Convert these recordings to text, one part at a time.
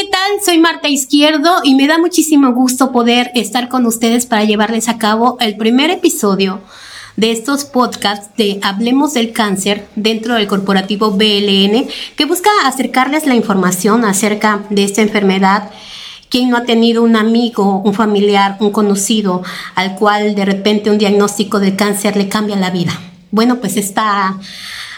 ¿qué tal? Soy Marta Izquierdo y me da muchísimo gusto poder estar con ustedes para llevarles a cabo el primer episodio de estos podcasts de Hablemos del Cáncer dentro del corporativo BLN, que busca acercarles la información acerca de esta enfermedad. ¿Quién no ha tenido un amigo, un familiar, un conocido al cual de repente un diagnóstico de cáncer le cambia la vida? Bueno, pues está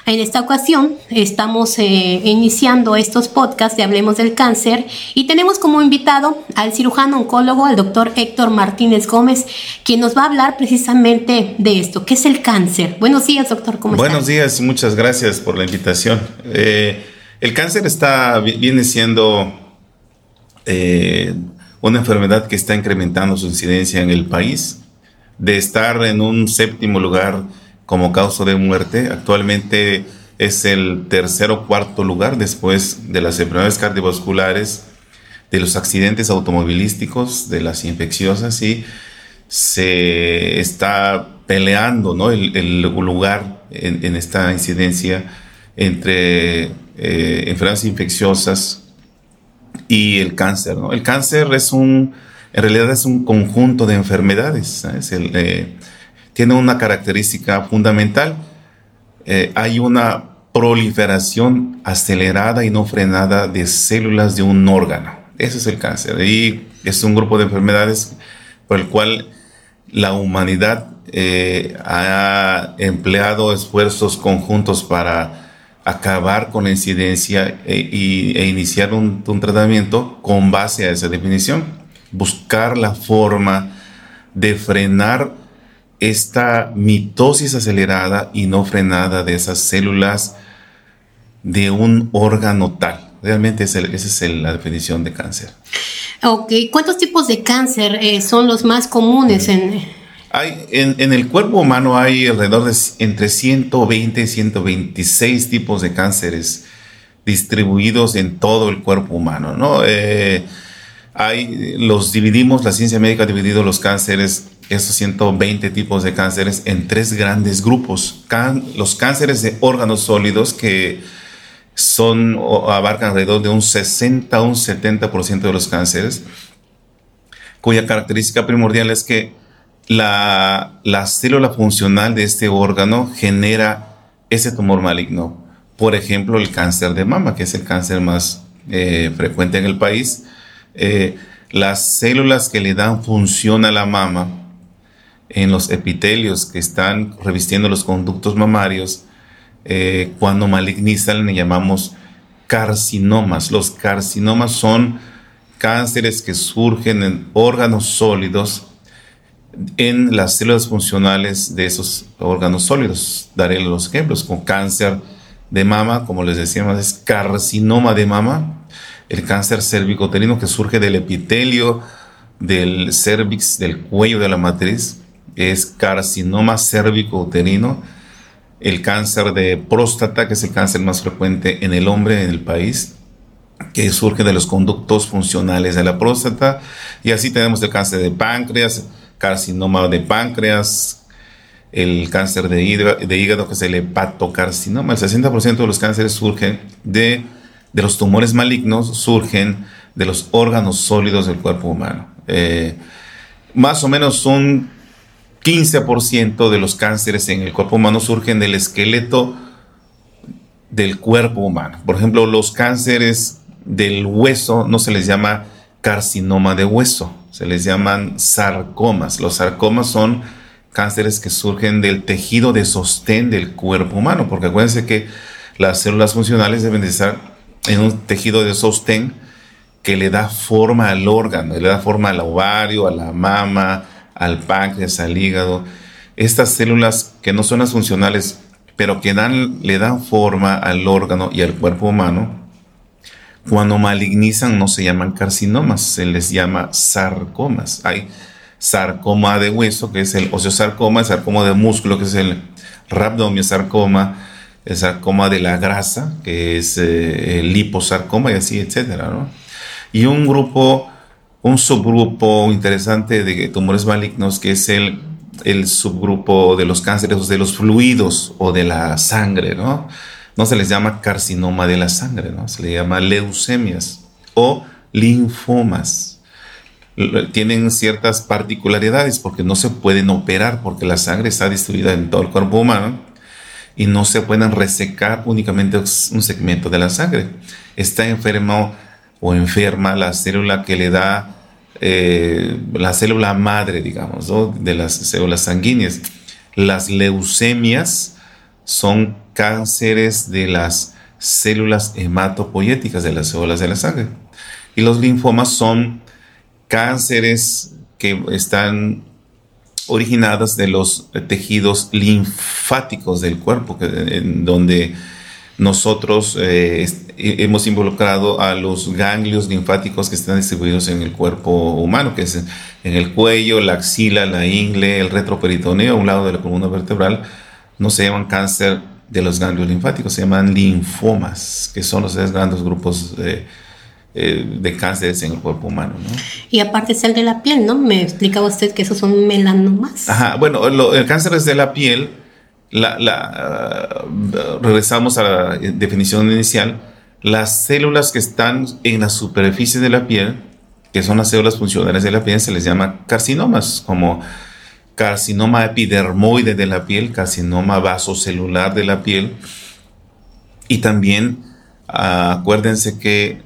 en esta ocasión estamos eh, iniciando estos podcasts de Hablemos del Cáncer y tenemos como invitado al cirujano oncólogo, al doctor Héctor Martínez Gómez, quien nos va a hablar precisamente de esto, ¿qué es el cáncer? Buenos días, doctor, ¿cómo Buenos días y muchas gracias por la invitación. Eh, el cáncer está, viene siendo eh, una enfermedad que está incrementando su incidencia en el país, de estar en un séptimo lugar como causa de muerte. Actualmente es el tercer o cuarto lugar después de las enfermedades cardiovasculares, de los accidentes automovilísticos, de las infecciosas y se está peleando ¿no? el, lugar en, esta incidencia entre eh, enfermedades infecciosas y el cáncer. ¿no? El cáncer es un, en realidad es un conjunto de enfermedades. El, eh, tiene una característica fundamental. Eh, hay una proliferación acelerada y no frenada de células de un órgano. Ese es el cáncer. Y es un grupo de enfermedades por el cual la humanidad eh, ha empleado esfuerzos conjuntos para acabar con la incidencia e, e iniciar un, un, tratamiento con base a esa definición. Buscar la forma de frenar esta mitosis acelerada y no frenada de esas células de un órgano tal. Realmente esa es la definición de cáncer. Ok, ¿cuántos tipos de cáncer eh, son los más comunes en... Hay, en, el cuerpo humano hay alrededor de entre 120 y 126 tipos de cánceres distribuidos en todo el cuerpo humano, ¿no? Eh, hay, los dividimos, la ciencia médica ha dividido los cánceres esos 120 tipos de cánceres en tres grandes grupos. los cánceres de órganos sólidos que son abarcan alrededor de un 60 a un 70% de los cánceres, cuya característica primordial es que la, célula funcional de este órgano genera ese tumor maligno. Por ejemplo, el cáncer de mama, que es el cáncer más eh, frecuente en el país. Eh, las células que le dan función a la mama en los epitelios que están revistiendo los conductos mamarios, eh, cuando malignizan le llamamos carcinomas. Los carcinomas son cánceres que surgen en órganos sólidos en las células funcionales de esos órganos sólidos. Daré los ejemplos con cáncer de mama, como les decíamos, es carcinoma de mama, el cáncer cervicoterino que surge del epitelio del cervix, del cuello de la matriz, es carcinoma cérvico-uterino, el cáncer de próstata, que es el cáncer más frecuente en el hombre en el país, que surge de los conductos funcionales de la próstata. Y así tenemos el cáncer de páncreas, carcinoma de páncreas, el cáncer de hígado, que es el hepatocarcinoma. El 60% de los cánceres surgen de, de, los tumores malignos, surgen de los órganos sólidos del cuerpo humano. Eh, más o menos un 15% de los cánceres en el cuerpo humano surgen del esqueleto del cuerpo humano. Por ejemplo, los cánceres del hueso no se les llama carcinoma de hueso, se les llaman sarcomas. Los sarcomas son cánceres que surgen del tejido de sostén del cuerpo humano, porque acuérdense que las células funcionales deben de estar en un tejido de sostén que le da forma al órgano, le da forma al ovario, a la mama, al páncreas, al hígado, estas células que no son las funcionales, pero que dan, le dan forma al órgano y al cuerpo humano, cuando malignizan no se llaman carcinomas, se les llama sarcomas. Hay sarcoma de hueso, que es el osteosarcoma, sarcoma de músculo, que es el rhabdomiosarcoma, el sarcoma de la grasa, que es eh, el liposarcoma y así, etcétera, Y un grupo un subgrupo interesante de tumores malignos que es el, el subgrupo de los cánceres de los fluidos o de la sangre, ¿no? No se les llama carcinoma de la sangre, ¿no? Se le llama leucemias o linfomas. Tienen ciertas particularidades porque no se pueden operar porque la sangre está distribuida en todo el cuerpo humano y no se pueden resecar únicamente un segmento de la sangre. Está enfermo o enferma la célula que le da eh, la célula madre, digamos, de las células sanguíneas. Las leucemias son cánceres de las células hematopoyéticas de las células de la sangre. Y los linfomas son cánceres que están originados de los tejidos linfáticos del cuerpo, en donde nosotros eh, hemos involucrado a los ganglios linfáticos que están distribuidos en el cuerpo humano, que es en el cuello, la axila, la ingle, el retroperitoneo, a un lado de la columna vertebral, no se llaman cáncer de los ganglios linfáticos, se llaman linfomas, que son los tres grandes grupos de, eh, de cánceres en el cuerpo humano. Y aparte es el de la piel, ¿no? Me explicaba usted que esos son melanomas. Ajá, bueno, el cáncer es de la piel, la, regresamos a la definición inicial, las células que están en la superficie de la piel, que son las células funcionales de la piel, se les llama carcinomas, como carcinoma epidermoide de la piel, carcinoma vasocelular de la piel. Y también ah, acuérdense que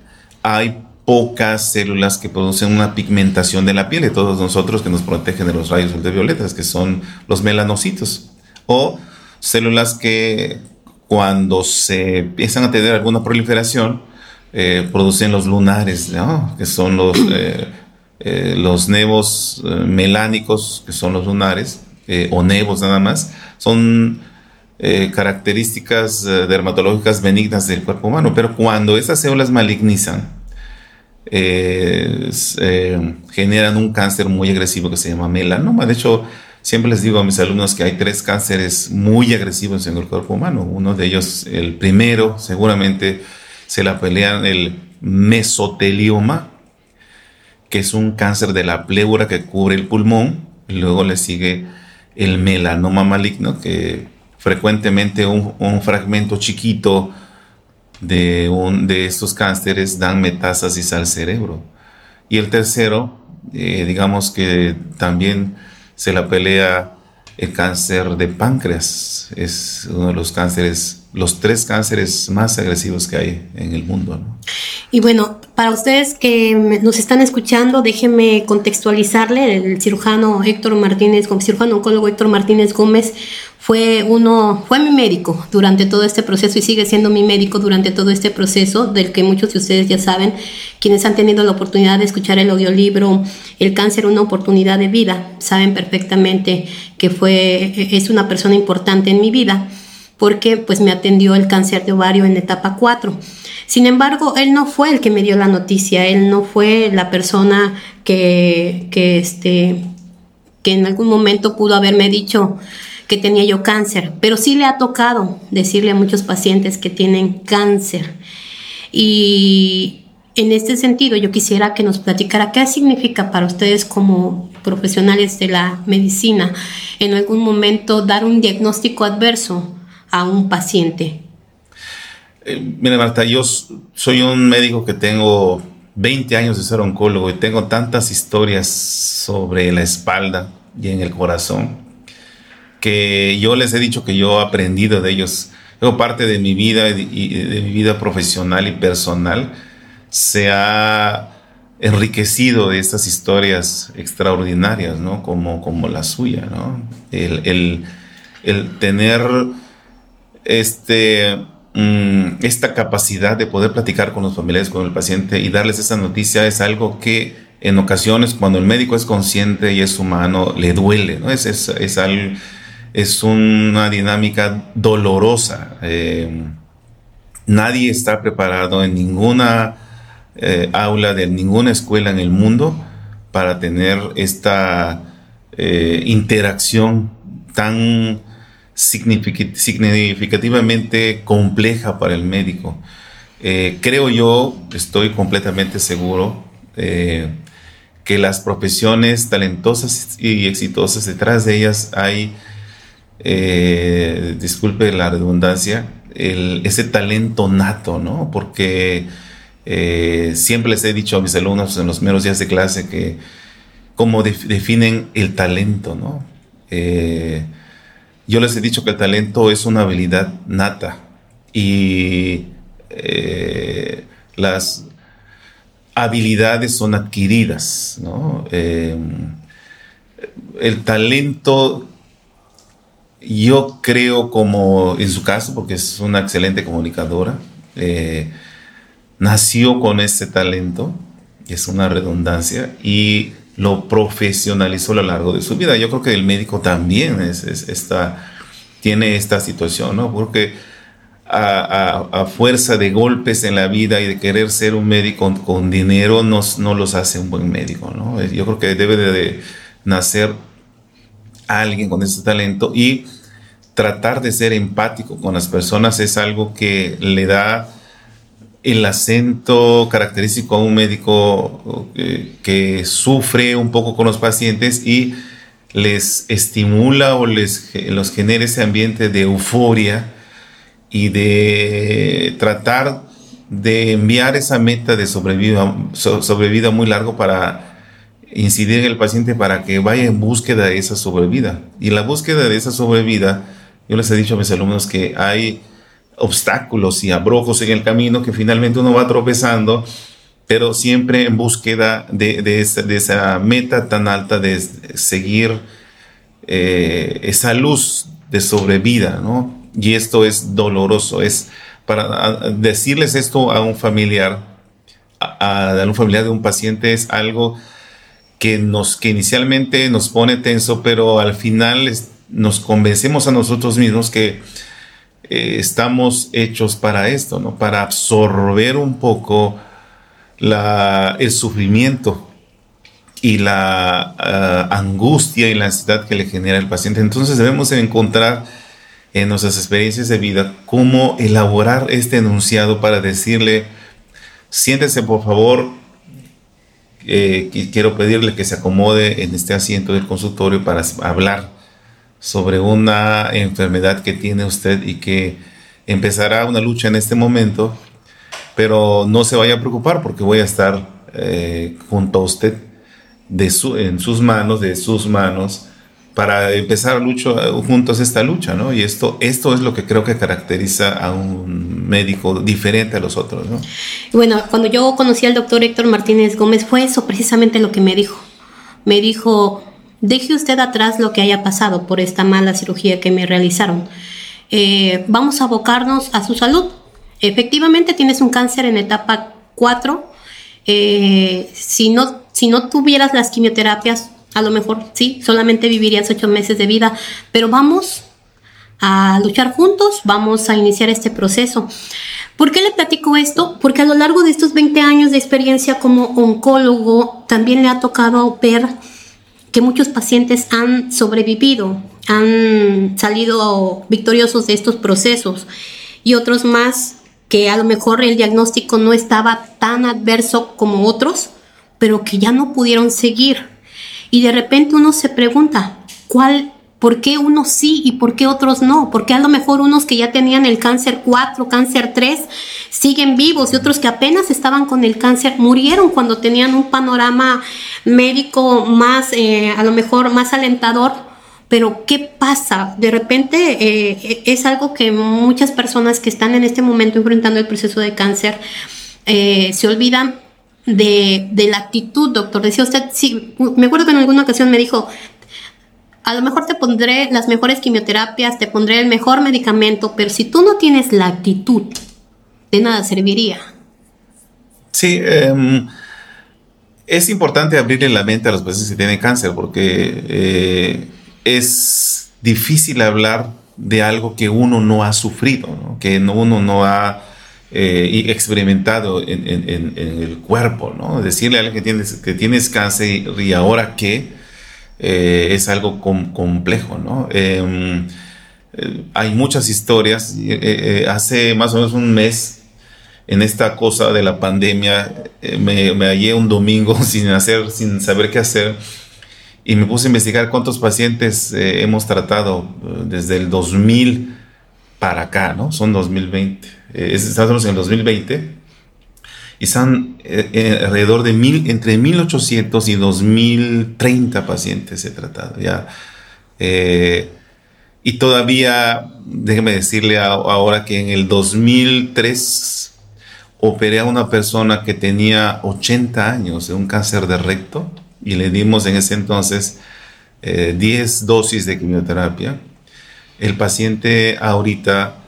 hay pocas células que producen una pigmentación de la piel de todos nosotros que nos protegen de los rayos ultravioletas, que son los melanocitos. O células que cuando se empiezan a tener alguna proliferación, eh, producen los lunares, que son los, eh, eh, los nevos melánicos, que son los lunares, o nevos nada más, son características dermatológicas benignas del cuerpo humano, pero cuando esas células malignizan, generan un cáncer muy agresivo que se llama melanoma. De hecho, Siempre les digo a mis alumnos que hay tres cánceres muy agresivos en el cuerpo humano. Uno de ellos, el primero, seguramente se la pelean el mesotelioma, que es un cáncer de la pleura que cubre el pulmón. Luego le sigue el melanoma maligno, que frecuentemente un, fragmento chiquito de, un, de estos cánceres dan metástasis al cerebro. Y el tercero, eh, digamos que también se la pelea el cáncer de páncreas. Es uno de los cánceres, los tres cánceres más agresivos que hay en el mundo. Y bueno, para ustedes que nos están escuchando, déjenme contextualizarle. El cirujano Héctor Martínez, cirujano oncólogo Héctor Martínez Gómez, fue uno, fue mi médico durante todo este proceso y sigue siendo mi médico durante todo este proceso, del que muchos de ustedes ya saben, quienes han tenido la oportunidad de escuchar el audiolibro El cáncer, una oportunidad de vida, saben perfectamente que fue, es una persona importante en mi vida, porque pues me atendió el cáncer de ovario en etapa 4. Sin embargo, él no fue el que me dio la noticia, él no fue la persona que, que, este, que en algún momento pudo haberme dicho, que tenía yo cáncer, pero sí le ha tocado decirle a muchos pacientes que tienen cáncer. Y en este sentido yo quisiera que nos platicara qué significa para ustedes como profesionales de la medicina en algún momento dar un diagnóstico adverso a un paciente. Eh, mira Marta, yo soy un médico que tengo 20 años de ser oncólogo y tengo tantas historias sobre la espalda y en el corazón que yo les he dicho que yo he aprendido de ellos. Luego parte de mi vida y de mi vida profesional y personal se ha enriquecido de estas historias extraordinarias, ¿no? Como, como la suya, ¿no? El, tener este, mm, esta capacidad de poder platicar con los familiares, con el paciente y darles esa noticia es algo que en ocasiones cuando el médico es consciente y es humano, le duele, ¿no? Es, es, es es una dinámica dolorosa. Eh, nadie está preparado en ninguna eh, aula de ninguna escuela en el mundo para tener esta eh, interacción tan significativamente compleja para el médico. creo yo, estoy completamente seguro, que las profesiones talentosas y exitosas detrás de ellas hay eh, disculpe la redundancia, ese talento nato, ¿no? Porque Eh, siempre les he dicho a mis alumnos en los primeros días de clase que cómo definen el talento, ¿no? Eh, yo les he dicho que el talento es una habilidad nata y las habilidades son adquiridas, ¿no? el talento yo creo como en su caso, porque es una excelente comunicadora, eh, nació con ese talento, es una redundancia, y lo profesionalizó a lo largo de su vida. Yo creo que el médico también es, tiene esta situación, ¿no? Porque a, fuerza de golpes en la vida y de querer ser un médico con, dinero no, no, los hace un buen médico, ¿no? Yo creo que debe de nacer alguien con ese talento y tratar de ser empático con las personas es algo que le da el acento característico a un médico que, sufre un poco con los pacientes y les estimula o les los genera ese ambiente de euforia y de tratar de enviar esa meta de sobrevida, sobrevida muy largo para incidir en el paciente para que vaya en búsqueda de esa sobrevida. Y la búsqueda de esa sobrevida, yo les he dicho a mis alumnos que hay obstáculos y abrojos en el camino que finalmente uno va tropezando, pero siempre en búsqueda de, esa, meta tan alta de seguir eh, esa luz de sobrevida, ¿no? Y esto es doloroso, es para decirles esto a un familiar, a, a un familiar de un paciente es algo que, nos, que inicialmente nos pone tenso, pero al final nos convencemos a nosotros mismos que eh, estamos hechos para esto, ¿no? Para absorber un poco la, el sufrimiento y la ah, angustia y la ansiedad que le genera el paciente. Entonces debemos encontrar en nuestras experiencias de vida cómo elaborar este enunciado para decirle, siéntese por favor eh, quiero pedirle que se acomode en este asiento del consultorio para hablar sobre una enfermedad que tiene usted y que empezará una lucha en este momento, pero no se vaya a preocupar porque voy a estar eh, junto a usted de en sus manos, de sus manos, para empezar lucho, juntos esta lucha, ¿no? Y esto, esto es lo que creo que caracteriza a un médico diferente a los otros, ¿no? Bueno, cuando yo conocí al doctor Héctor Martínez Gómez fue eso precisamente lo que me dijo. Me dijo, deje usted atrás lo que haya pasado por esta mala cirugía que me realizaron. Eh, vamos a abocarnos a su salud. Efectivamente tienes un cáncer en etapa 4. Eh, si, no, si no tuvieras las quimioterapias, a lo mejor sí, solamente vivirías ocho meses de vida, pero vamos a luchar juntos, vamos a iniciar este proceso. ¿Por qué le platico esto? Porque a lo largo de estos 20 años de experiencia como oncólogo, también le ha tocado ver que muchos pacientes han sobrevivido, han salido victoriosos de estos procesos y otros más que a lo mejor el diagnóstico no estaba tan adverso como otros, pero que ya no pudieron seguir y de repente uno se pregunta, ¿cuál, por qué unos sí y por qué otros no? Porque a lo mejor unos que ya tenían el cáncer 4, cáncer 3, siguen vivos y otros que apenas estaban con el cáncer murieron cuando tenían un panorama médico más, eh, a lo mejor más alentador. Pero ¿qué pasa? De repente eh, es algo que muchas personas que están en este momento enfrentando el proceso de cáncer eh, se olvidan de, de, la actitud, doctor. Decía usted, sí, me acuerdo que en alguna ocasión me dijo, a lo mejor te pondré las mejores quimioterapias, te pondré el mejor medicamento, pero si tú no tienes la actitud, de nada serviría. Sí, em, es importante abrirle la mente a los pacientes que tienen cáncer porque eh, es difícil hablar de algo que uno no ha sufrido, que uno no ha eh, y experimentado en, el cuerpo, ¿no? Decirle a alguien que tienes, que tienes cáncer y ahora qué, eh, es algo complejo, ¿no? Em, eh, hay muchas historias. hace más o menos un mes, en esta cosa de la pandemia, me, hallé un domingo sin hacer, sin saber qué hacer. Y me puse a investigar cuántos pacientes hemos tratado desde el 2000 para acá, ¿no? Son 2020. Eh, estamos en el 2020. y están eh, eh, alrededor de mil, entre 1800 y 2030 pacientes he tratado ya. Eh, y todavía, déjeme decirle ahora que en el 2003 operé a una persona que tenía 80 años de un cáncer de recto y le dimos en ese entonces 10 dosis de quimioterapia. El paciente ahorita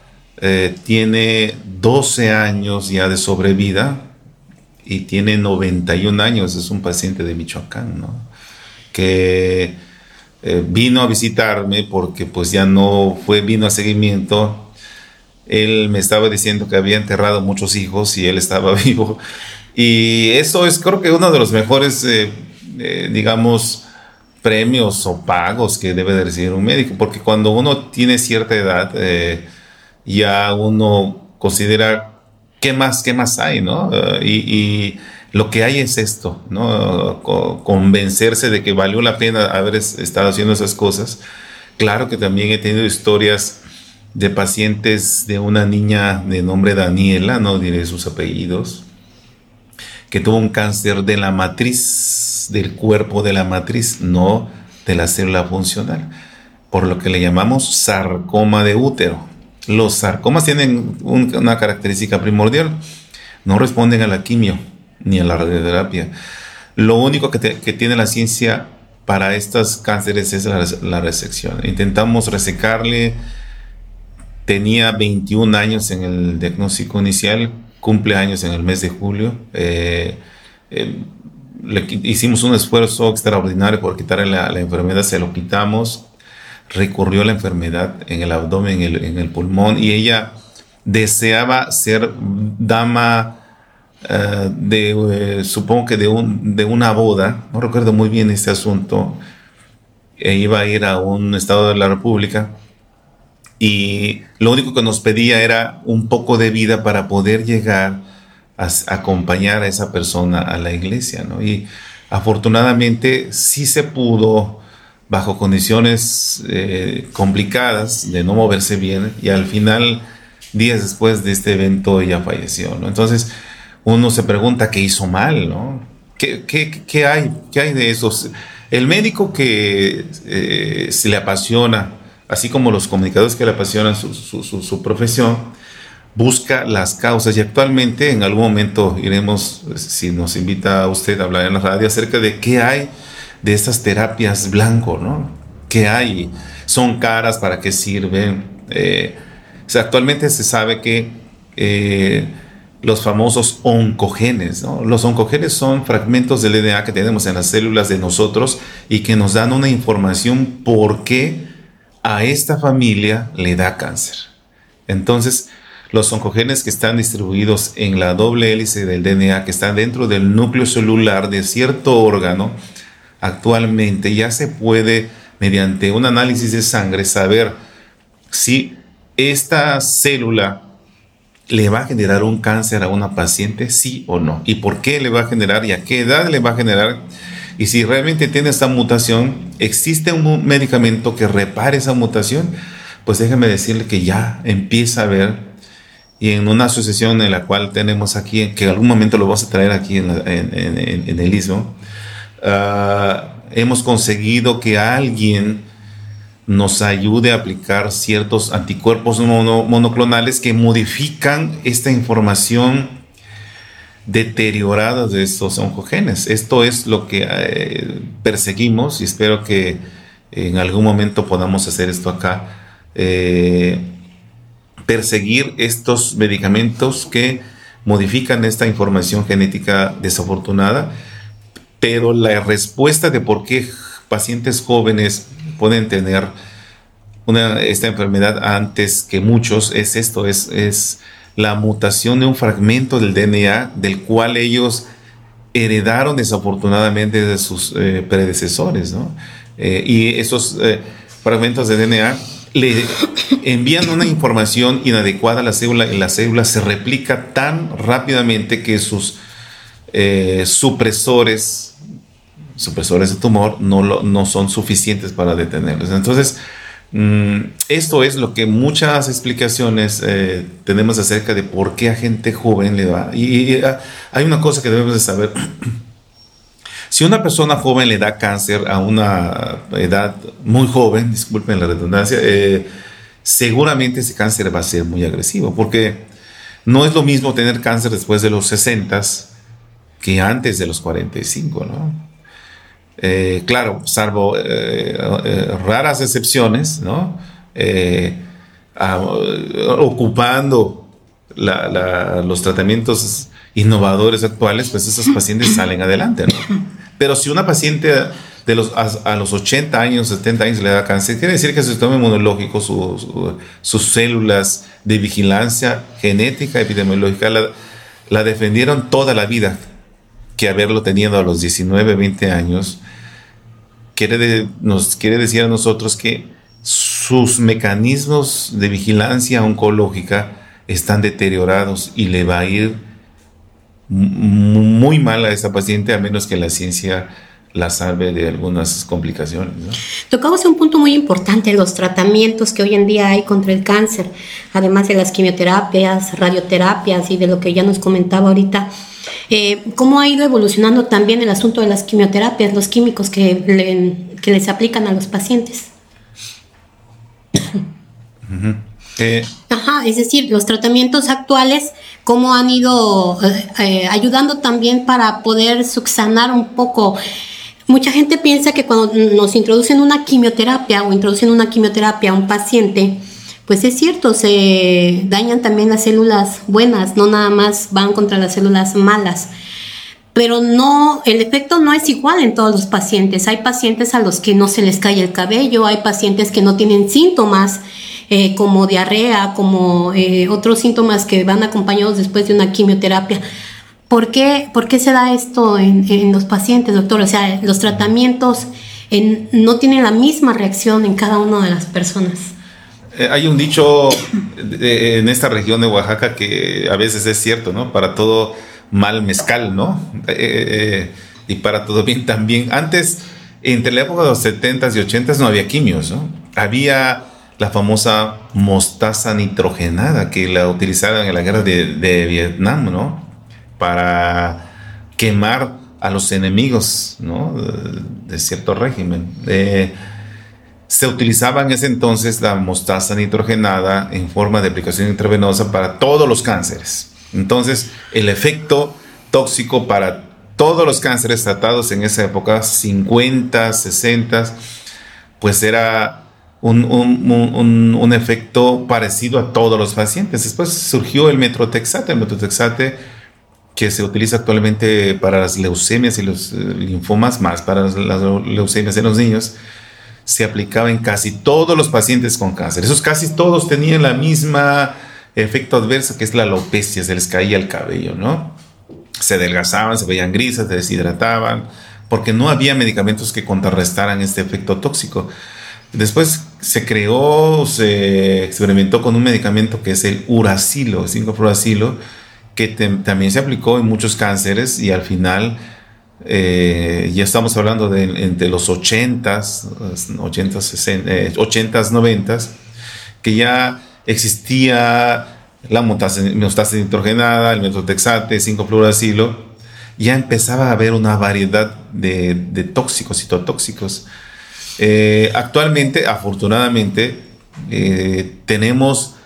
tiene 12 años ya de sobrevida y tiene 91 años, es un paciente de Michoacán, ¿no? Que eh, vino a visitarme porque pues ya no fue, vino a seguimiento. Él me estaba diciendo que había enterrado muchos hijos y él estaba vivo. Y eso es creo que uno de los mejores, eh, eh, digamos, premios o pagos que debe de recibir un médico, porque cuando uno tiene cierta edad, ya uno considera ¿qué más, qué más hay, no? Eh, y, lo que hay es esto, ¿no? convencerse de que valió la pena haber estado haciendo esas cosas. Claro que también he tenido historias de pacientes de una niña de nombre Daniela, no diré sus apellidos, que tuvo un cáncer de la matriz, del cuerpo de la matriz, no de la célula funcional, por lo que le llamamos sarcoma de útero. Los sarcomas tienen una característica primordial, no responden a la quimio ni a la radioterapia. Lo único que, tiene la ciencia para estos cánceres es la, resección. Intentamos resecarle, tenía 21 años en el diagnóstico inicial, cumple años en el mes de julio. Eh, eh, hicimos un esfuerzo extraordinario por quitarle la, la, enfermedad, se lo quitamos recurrió a la enfermedad en el abdomen, en el, pulmón, y ella deseaba ser dama eh, de, eh, supongo que de, un, de una boda, no recuerdo muy bien este asunto, e iba a ir a un estado de la República, y lo único que nos pedía era un poco de vida para poder llegar a, acompañar a esa persona a la iglesia, ¿no? Y afortunadamente sí se pudo bajo condiciones eh, complicadas de no moverse bien y al final, días después de este evento, ella falleció. Entonces, uno se pregunta qué hizo mal, ¿no? ¿Qué, qué, hay? ¿Qué hay de esos? El médico que eh, se le apasiona, así como los comunicadores que le apasionan su, su, su, profesión, busca las causas y actualmente en algún momento iremos, si nos invita a usted a hablar en la radio acerca de qué hay de estas terapias blanco, ¿no? ¿Qué hay? ¿Son caras? ¿Para qué sirven? Eh, actualmente se sabe que eh, los famosos oncogenes, ¿no? Los oncogenes son fragmentos del DNA que tenemos en las células de nosotros y que nos dan una información por qué a esta familia le da cáncer. Entonces, los oncogenes que están distribuidos en la doble hélice del DNA, que están dentro del núcleo celular de cierto órgano, actualmente ya se puede, mediante un análisis de sangre, saber si esta célula le va a generar un cáncer a una paciente, sí o no, y por qué le va a generar y a qué edad le va a generar. Y si realmente tiene esta mutación, existe un medicamento que repare esa mutación, pues déjeme decirle que ya empieza a ver y en una asociación en la cual tenemos aquí, que en algún momento lo vamos a traer aquí en, en el ISO, Ah, hemos conseguido que alguien nos ayude a aplicar ciertos anticuerpos monoclonales que modifican esta información deteriorada de estos oncogenes. Esto es lo que eh, perseguimos y espero que en algún momento podamos hacer esto acá. Eh, perseguir estos medicamentos que modifican esta información genética desafortunada pero la respuesta de por qué pacientes jóvenes pueden tener esta enfermedad antes que muchos es esto, es, es la mutación de un fragmento del DNA del cual ellos heredaron desafortunadamente de sus eh, predecesores, eh, y esos eh, fragmentos de DNA le envían una información inadecuada a la célula y la célula se replica tan rápidamente que sus supresores supresores de tumor no, no son suficientes para detenerlos. Entonces, Mm, esto es lo que muchas explicaciones eh, tenemos acerca de por qué a gente joven le da. Y, ah, hay una cosa que debemos de saber. si una persona joven le da cáncer a una edad muy joven, disculpen la redundancia, eh, seguramente ese cáncer va a ser muy agresivo, porque no es lo mismo tener cáncer después de los 60 que antes de los 45, ¿no? Eh, claro, salvo eh, eh, raras excepciones, ¿no? ocupando los tratamientos innovadores actuales, pues esos pacientes salen adelante. Pero si una paciente a, los 80 años, 70 años le da cáncer, quiere decir que su sistema inmunológico, sus células de vigilancia genética, epidemiológica, la defendieron toda la vida que haberlo tenido a los 19, 20 años, quiere nos quiere decir a nosotros que sus mecanismos de vigilancia oncológica están deteriorados y le va a ir muy mal a esa paciente a menos que la ciencia la salve de algunas complicaciones. Tocamos un punto muy importante, los tratamientos que hoy en día hay contra el cáncer, además de las quimioterapias, radioterapias y de lo que ya nos comentaba ahorita. Eh, ¿Cómo ha ido evolucionando también el asunto de las quimioterapias, los químicos que, les aplican a los pacientes? Eh, Ajá, es decir, los tratamientos actuales, cómo han ido eh, ayudando también para poder subsanar un poco. Mucha gente piensa que cuando nos introducen una quimioterapia o introducen una quimioterapia a un paciente, pues es cierto, se dañan también las células buenas, no nada más van contra las células malas. Pero no, el efecto no es igual en todos los pacientes. Hay pacientes a los que no se les cae el cabello, hay pacientes que no tienen síntomas eh, como diarrea, como eh, otros síntomas que van acompañados después de una quimioterapia. ¿Por qué, por qué se da esto en, los pacientes, doctor? O sea, los tratamientos no tienen la misma reacción en cada una de las personas. Eh, hay un dicho en esta región de Oaxaca que a veces es cierto, ¿no? Para todo mal mezcal, ¿no? Eh, eh, y para todo bien también. Antes, entre la época de los 70s y 80s no había quimios, ¿no? Había la famosa mostaza nitrogenada que la utilizaban en la guerra de, Vietnam, ¿no? Para quemar a los enemigos, ¿no? De, cierto régimen se utilizaba en ese entonces la mostaza nitrogenada en forma de aplicación intravenosa para todos los cánceres. Entonces, el efecto tóxico para todos los cánceres tratados en esa época, 50, 60, pues era un, efecto parecido a todos los pacientes. Después surgió el metrotexate, el metrotexate que se utiliza actualmente para las leucemias y los eh, linfomas, más para las leucemias en los niños se aplicaba en casi todos los pacientes con cáncer. Esos casi todos tenían la misma efecto adverso que es la alopecia, se les caía el cabello, ¿no? Se adelgazaban, se veían grises, se deshidrataban, porque no había medicamentos que contrarrestaran este efecto tóxico. Después se creó, se experimentó con un medicamento que es el uracilo, 5-fluoracilo, que también se aplicó en muchos cánceres y al final eh, ya estamos hablando de entre los 80s, 80s, 60, 90 que ya existía la mostaza nitrogenada, el metotrexate, 5-fluoracilo, ya empezaba a haber una variedad de, tóxicos, citotóxicos. Eh, actualmente, afortunadamente, eh, tenemos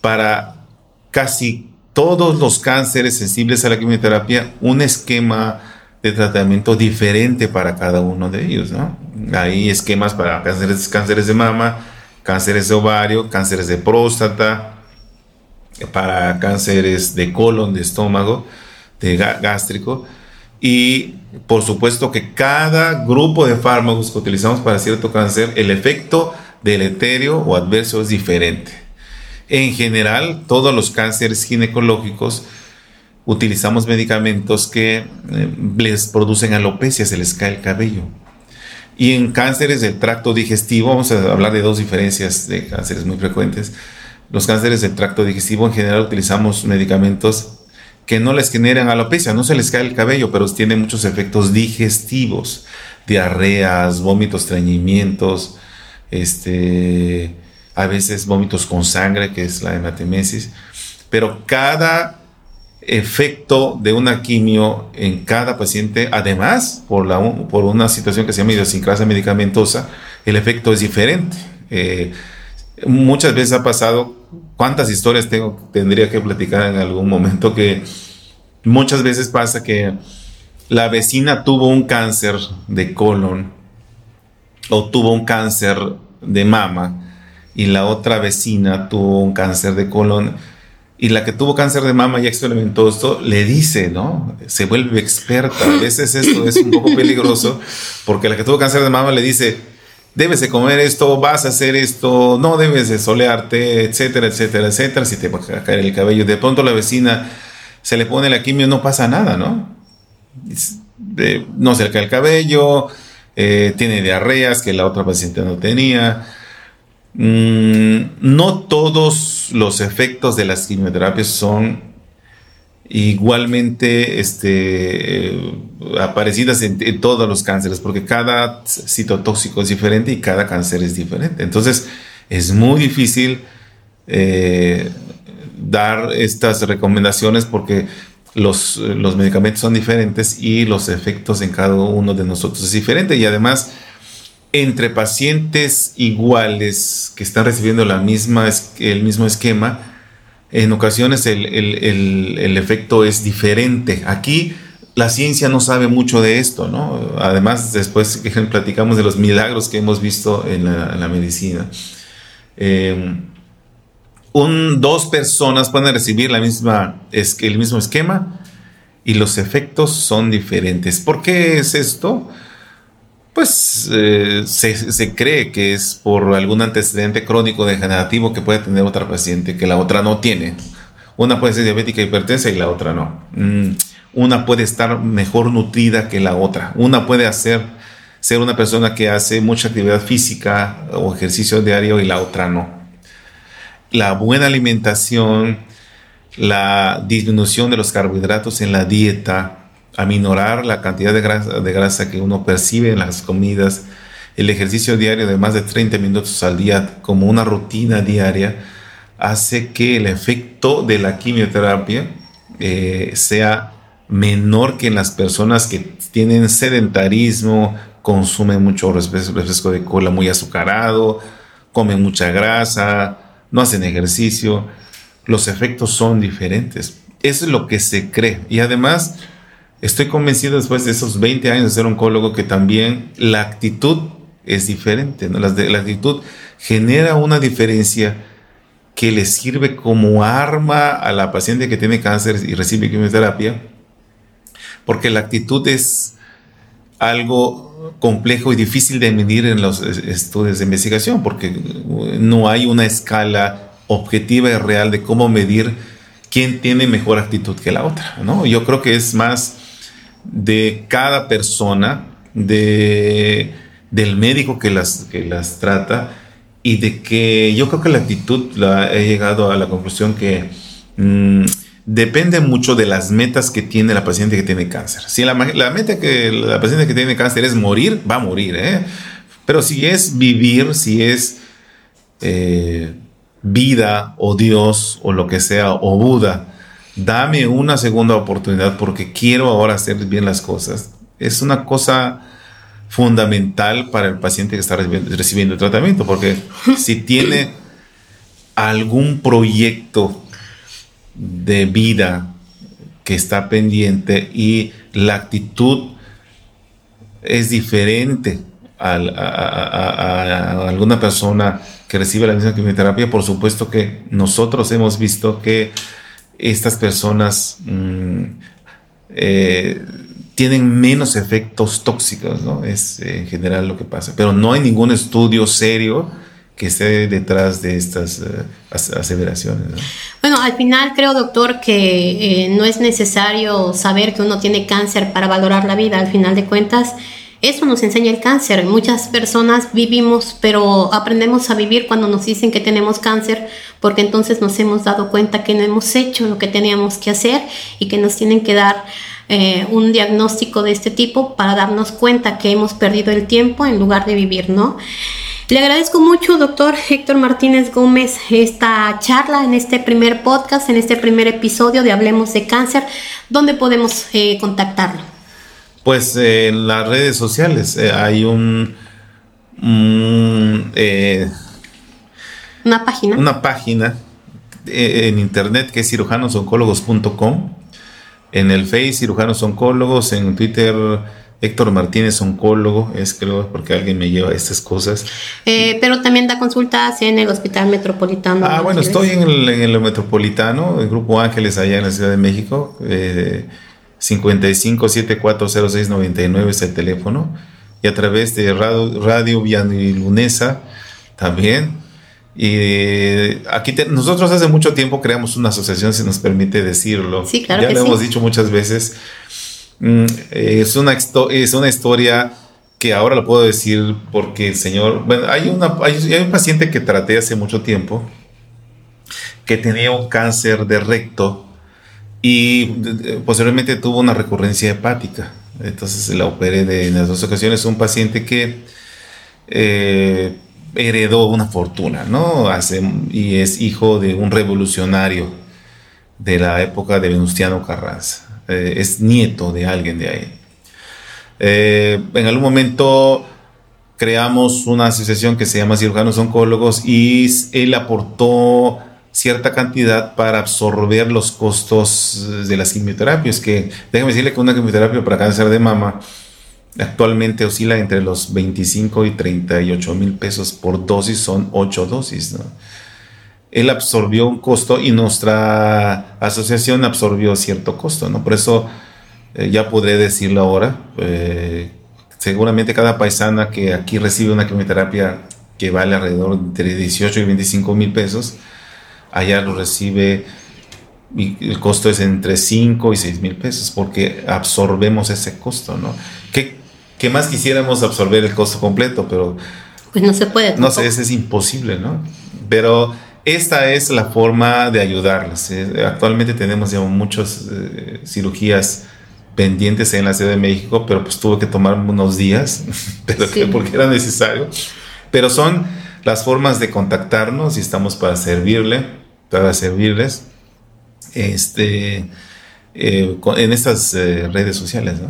para casi todos los cánceres sensibles a la quimioterapia un esquema de tratamiento diferente para cada uno de ellos, ¿no? Hay esquemas para cánceres, cánceres de mama, cánceres de ovario, cánceres de próstata, para cánceres de colon, de estómago, de gástrico. Y por supuesto que cada grupo de fármacos que utilizamos para cierto cáncer, el efecto deleterio o adverso es diferente. En general, todos los cánceres ginecológicos utilizamos medicamentos que eh, les producen alopecia, se les cae el cabello. Y en cánceres del tracto digestivo, vamos a hablar de dos diferencias de cánceres muy frecuentes. Los cánceres del tracto digestivo en general utilizamos medicamentos que no les generan alopecia, no se les cae el cabello, pero tienen muchos efectos digestivos, diarreas, vómitos, estreñimientos, este, a veces vómitos con sangre, que es la hematemesis, pero cada efecto de una quimio en cada paciente, además, por, la, por una situación que se llama idiosincrasia medicamentosa, el efecto es diferente. Eh, muchas veces ha pasado, cuántas historias tengo, tendría que platicar en algún momento, que muchas veces pasa que la vecina tuvo un cáncer de colon o tuvo un cáncer de mama y la otra vecina tuvo un cáncer de colon y la que tuvo cáncer de mama y experimentó esto, le dice, ¿no? Se vuelve experta. A veces esto es un poco peligroso porque la que tuvo cáncer de mama le dice, debes de comer esto, vas a hacer esto, no debes de solearte, etcétera, etcétera, etcétera, si te va a caer el cabello. De pronto la vecina se le pone la quimio, no pasa nada, ¿no? no se le cae el cabello, eh, tiene diarreas que la otra paciente no tenía. Mm, no todos los efectos de las quimioterapias son igualmente este, eh, aparecidas en, todos los cánceres, porque cada citotóxico es diferente y cada cáncer es diferente. Entonces, es muy difícil eh, dar estas recomendaciones porque los, los medicamentos son diferentes y los efectos en cada uno de nosotros es diferente. Y además, entre pacientes iguales que están recibiendo la misma, el mismo esquema, en ocasiones el, efecto es diferente. Aquí la ciencia no sabe mucho de esto, ¿no? Además, después platicamos de los milagros que hemos visto en la, medicina. Em, dos personas pueden recibir la misma, el mismo esquema y los efectos son diferentes. ¿Por qué es esto? Pues eh, se, cree que es por algún antecedente crónico degenerativo que puede tener otra paciente que la otra no tiene. Una puede ser diabética hipertensa y la otra no. Mm, una puede estar mejor nutrida que la otra. Una puede hacer ser una persona que hace mucha actividad física o ejercicio diario y la otra no. La buena alimentación, la disminución de los carbohidratos en la dieta, aminorar la cantidad de grasa, de grasa que uno percibe en las comidas, el ejercicio diario de más de 30 minutos al día como una rutina diaria, hace que el efecto de la quimioterapia eh, sea menor que en las personas que tienen sedentarismo, consumen mucho refresco de cola muy azucarado, comen mucha grasa, no hacen ejercicio. Los efectos son diferentes. Eso es lo que se cree. Y además, Estoy convencido después de esos 20 años de ser oncólogo que también la actitud es diferente. ¿no? La, la actitud genera una diferencia que le sirve como arma a la paciente que tiene cáncer y recibe quimioterapia, porque la actitud es algo complejo y difícil de medir en los estudios de investigación, porque no hay una escala objetiva y real de cómo medir quién tiene mejor actitud que la otra. ¿no? Yo creo que es más de cada persona, de, del médico que las, que las trata y de que yo creo que la actitud la, he llegado a la conclusión que mm, depende mucho de las metas que tiene la paciente que tiene cáncer. Si la, meta que la paciente que tiene cáncer es morir, va a morir, ¿eh? Pero si es vivir, si es eh, vida o Dios o lo que sea, o Buda, dame una segunda oportunidad porque quiero ahora hacer bien las cosas. Es una cosa fundamental para el paciente que está recibiendo, el tratamiento, porque si tiene algún proyecto de vida que está pendiente y la actitud es diferente a, a, alguna persona que recibe la misma quimioterapia, por supuesto que nosotros hemos visto que estas personas mm, eh, tienen menos efectos tóxicos, ¿no? Es eh, en general lo que pasa. Pero no hay ningún estudio serio que esté detrás de estas eh, aseveraciones. Bueno, al final creo, doctor, que no es necesario saber que uno tiene cáncer para valorar la vida. Al final de cuentas, eso nos enseña el cáncer. Muchas personas vivimos, pero aprendemos a vivir cuando nos dicen que tenemos cáncer, porque entonces nos hemos dado cuenta que no hemos hecho lo que teníamos que hacer y que nos tienen que dar eh, un diagnóstico de este tipo para darnos cuenta que hemos perdido el tiempo en lugar de vivir, ¿no? Le agradezco mucho, doctor Héctor Martínez Gómez, esta charla en este primer podcast, en este primer episodio de Hablemos de Cáncer. ¿Dónde podemos eh, contactarlo? Pues eh, en las redes sociales eh, hay un... una página. Una página en internet que es cirujanosoncólogos.com. En el Face, cirujanos oncólogos, en Twitter Héctor Martínez, oncólogo, es creo porque alguien me lleva estas cosas. Eh, pero también da consultas en el Hospital Metropolitano. Ah, bueno, estoy en el, Metropolitano, el Grupo Ángeles, allá en la Ciudad de México. Eh, 55740699 es el teléfono. Y a través de Radio, radio también. Y eh, aquí nosotros hace mucho tiempo creamos una asociación, si nos permite decirlo. Sí, claro. Ya lo hemos dicho muchas veces Mm, es, una, es una historia que ahora lo puedo decir porque el señor, bueno, hay, una, hay, un paciente que traté hace mucho tiempo que tenía un cáncer de recto y posteriormente tuvo una recurrencia hepática. Entonces la operé de, en las dos ocasiones. Un paciente que eh, heredó una fortuna, ¿no? Y es hijo de un revolucionario de la época de Venustiano Carranza. Eh, es nieto de alguien de ahí. Eh, en algún momento creamos una asociación que se llama Cirujanos Oncólogos y él aportó cierta cantidad para absorber los costos de las quimioterapias, que déjame decirle que una quimioterapia para cáncer de mama actualmente oscila entre los 25 y 38 mil pesos por dosis, son 8 dosis. él absorbió un costo y nuestra asociación absorbió cierto costo, ¿no? Por eso eh, ya podré decirlo ahora. Eh, seguramente cada paisana que aquí recibe una quimioterapia que vale alrededor de 18 y 25 mil pesos, allá lo recibe y el costo es entre 5 y 6 mil pesos porque absorbemos ese costo, ¿no? ¿Qué, ¿Qué, más quisiéramos absorber el costo completo? Pero... Pues no se puede. No sé, es imposible, ¿no? Pero esta es la forma de ayudarles. Eh, actualmente tenemos muchas eh, cirugías pendientes en la Ciudad de México, pero pues tuve que tomar unos días, pero porque era necesario. Pero son las formas de contactarnos y estamos para servirle, para servirles este, eh, en estas redes sociales.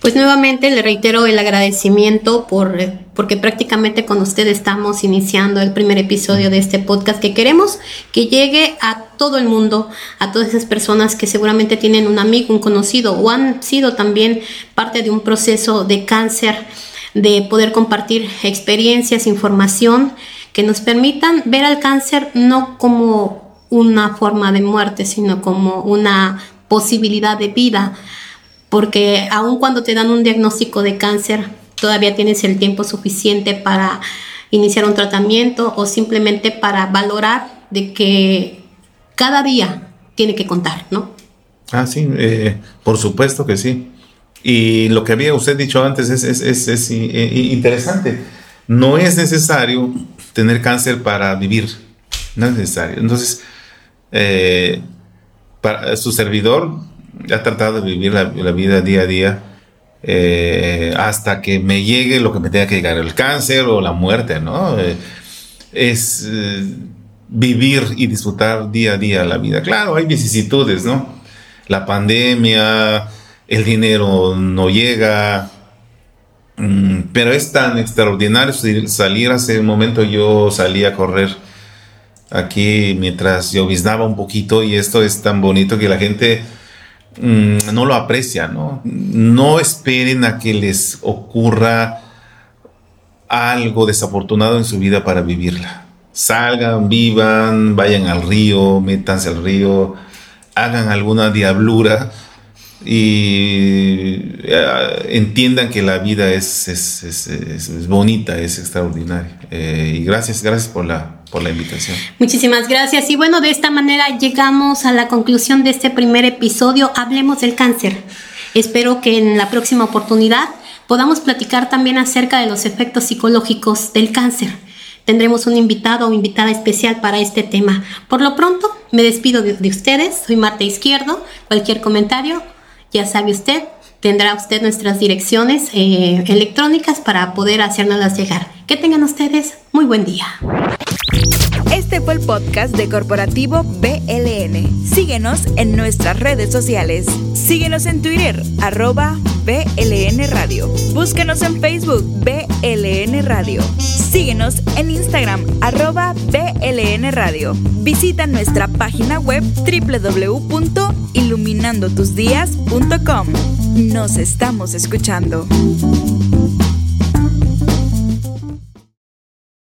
Pues nuevamente le reitero el agradecimiento por, porque prácticamente con usted estamos iniciando el primer episodio de este podcast que queremos que llegue a todo el mundo, a todas esas personas que seguramente tienen un amigo, un conocido o han sido también parte de un proceso de cáncer, de poder compartir experiencias, información que nos permitan ver al cáncer no como una forma de muerte, sino como una posibilidad de vida porque aun cuando te dan un diagnóstico de cáncer, todavía tienes el tiempo suficiente para iniciar un tratamiento o simplemente para valorar de que cada día tiene que contar, ¿no? Ah, sí, eh, por supuesto que sí. Y lo que había usted dicho antes es, eh, interesante. No es necesario tener cáncer para vivir. No es necesario. Entonces, eh, su servidor he tratado de vivir la, vida día a día eh, hasta que me llegue lo que me tenga que llegar, el cáncer o la muerte, ¿no? Eh, es eh, vivir y disfrutar día a día la vida. Claro, hay vicisitudes, ¿no? La pandemia, el dinero no llega, mm, pero es tan extraordinario salir. Hace un momento yo salí a correr aquí mientras lloviznaba un poquito y esto es tan bonito que la gente Mm, no lo aprecian, ¿no? No esperen a que les ocurra algo desafortunado en su vida para vivirla. Salgan, vivan, vayan al río, métanse al río, hagan alguna diablura y eh, entiendan que la vida es, es, bonita, es extraordinaria. Eh, y gracias, gracias por la, por la invitación. Muchísimas gracias. Y bueno, de esta manera llegamos a la conclusión de este primer episodio. Hablemos del cáncer. Espero que en la próxima oportunidad podamos platicar también acerca de los efectos psicológicos del cáncer. Tendremos un invitado o invitada especial para este tema. Por lo pronto, me despido de, ustedes. Soy Marta Izquierdo. Cualquier comentario, ya sabe usted, tendrá usted nuestras direcciones eh, electrónicas para poder hacérnoslas llegar. Que tengan ustedes muy buen día. Este fue el podcast de Corporativo BLN. Síguenos en nuestras redes sociales. Síguenos en Twitter, arroba BLN Radio. Búscanos en Facebook, BLN Radio. Síguenos en Instagram, arroba BLN Radio. Visita nuestra página web www.iluminandotusdias.com. Nos estamos escuchando.